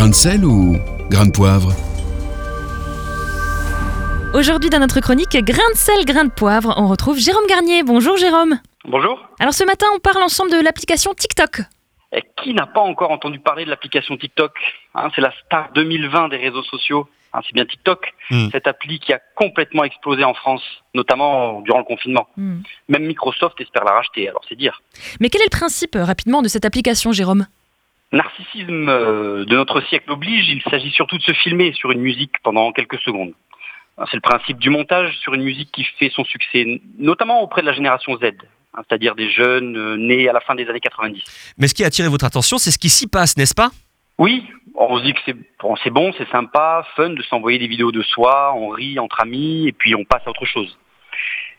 Grain de sel ou grain de poivre Aujourd'hui, dans notre chronique Grain de sel, grain de poivre, on retrouve Jérôme Garnier. Bonjour Jérôme. Bonjour. Alors ce matin, on parle ensemble de l'application TikTok. Et qui n'a pas encore entendu parler de l'application TikTok Hein, C'est la star 2020 des réseaux sociaux. Hein, c'est bien TikTok, Hmm. cette appli qui a complètement explosé en France, notamment durant le confinement. Hmm. Même Microsoft espère la racheter, alors c'est dire. Mais quel est le principe, euh, rapidement, de cette application, Jérôme? Narcissisme euh, de notre siècle oblige, il s'agit surtout de se filmer sur une musique pendant quelques secondes. Hein, C'est le principe du montage sur une musique qui fait son succès, notamment auprès de la génération Z, hein, c'est-à-dire des jeunes euh, nés à la fin des années 90. Mais ce qui a attiré votre attention, c'est ce qui s'y passe, n'est-ce pas? Oui, on se dit que c'est bon, c'est bon, c'est sympa, fun de s'envoyer des vidéos de soi, on rit entre amis et puis on passe à autre chose.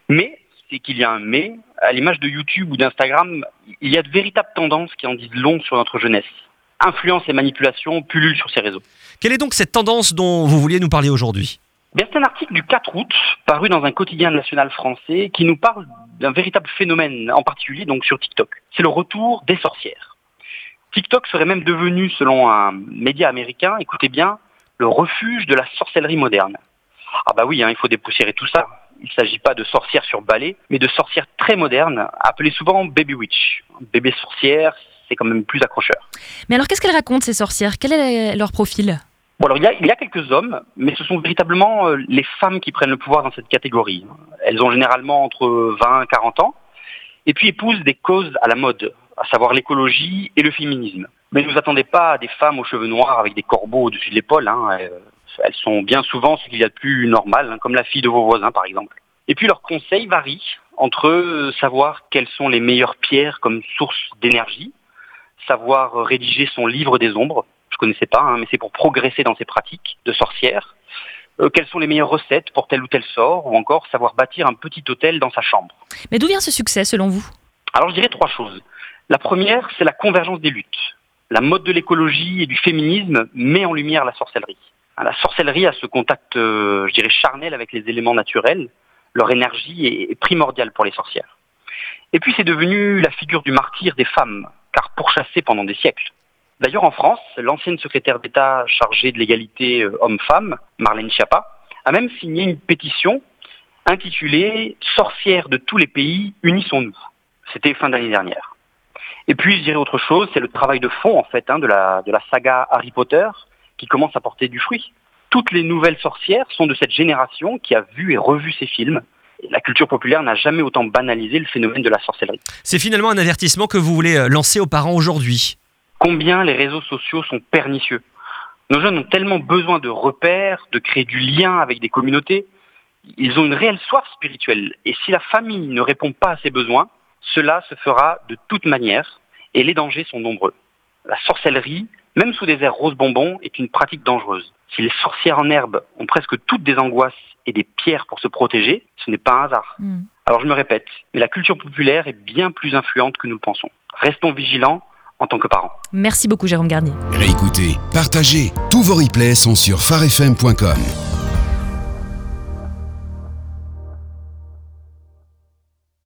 Mais c'est qu'il y a un mais, à l'image de YouTube ou d'Instagram, il y a de véritables tendances qui en disent long sur notre jeunesse. Influence et manipulation pullulent sur ces réseaux. Quelle est donc cette tendance dont vous vouliez nous parler aujourd'hui? C'est un article du 4 août, paru dans un quotidien national français, qui nous parle d'un véritable phénomène, en particulier donc sur TikTok. C'est le retour des sorcières. TikTok serait même devenu, selon un média américain, écoutez bien, le refuge de la sorcellerie moderne. Ah bah oui, hein, il faut dépoussiérer tout ça. Il ne s'agit pas de sorcières sur balai, mais de sorcières très modernes, appelées souvent baby witch. Bébé sorcière, c'est quand même plus accrocheur. Mais alors qu'est-ce qu'elles racontent, ces sorcières? Quel est leur profil? Bon, alors il y, a, il y a quelques hommes, mais ce sont véritablement euh, les femmes qui prennent le pouvoir dans cette catégorie. Elles ont généralement entre 20 et 40 ans, et puis épousent des causes à la mode, à savoir l'écologie et le féminisme. Mais ne vous attendez pas à des femmes aux cheveux noirs avec des corbeaux au-dessus de l'épaule. hein, euh, Elles sont bien souvent ce qu'il y a de plus normal, hein, comme la fille de vos voisins par exemple. Et puis leurs conseils varient entre savoir quelles sont les meilleures pierres comme source d'énergie, savoir rédiger son livre des ombres, je connaissais pas, hein, mais c'est pour progresser dans ses pratiques de sorcière. Euh, quelles sont les meilleures recettes pour tel ou tel sort, ou encore savoir bâtir un petit hôtel dans sa chambre. Mais d'où vient ce succès, selon vous? Alors je dirais trois choses. La première, c'est la convergence des luttes. La mode de l'écologie et du féminisme met en lumière la sorcellerie. La sorcellerie a ce contact, euh, je dirais, charnel avec les éléments naturels. Leur énergie est primordiale pour les sorcières. Et puis c'est devenu la figure du martyr des femmes, car pourchassées pendant des siècles. D'ailleurs, en France, l'ancienne secrétaire d'État chargée de l'égalité euh, homme-femme, Marlène Schiappa, a même signé une pétition intitulée Sorcières de tous les pays, unissons-nous. C'était fin d'année dernière. Et puis, je dirais autre chose, c'est le travail de fond, en fait, hein, de la saga Harry Potter, qui commence à porter du fruit. Toutes les nouvelles sorcières sont de cette génération qui a vu et revu ces films. Et la culture populaire n'a jamais autant banalisé le phénomène de la sorcellerie. C'est finalement un avertissement que vous voulez euh, lancer aux parents aujourd'hui. combien les réseaux sociaux sont pernicieux. Nos jeunes ont tellement besoin de repères, de créer du lien avec des communautés. Ils ont une réelle soif spirituelle. Et si la famille ne répond pas à ces besoins, cela se fera de toute manière et les dangers sont nombreux. La sorcellerie, même sous des airs rose bonbons, est une pratique dangereuse. Si les sorcières en herbe ont presque toutes des angoisses et des pierres pour se protéger, ce n'est pas un hasard. Hmm. Alors je me répète, mais la culture populaire est bien plus influente que nous le pensons. Restons vigilants en tant que parents. Merci beaucoup, Jérôme Garnier. Réécoutez, partagez. Tous vos replays sont sur farfm.com.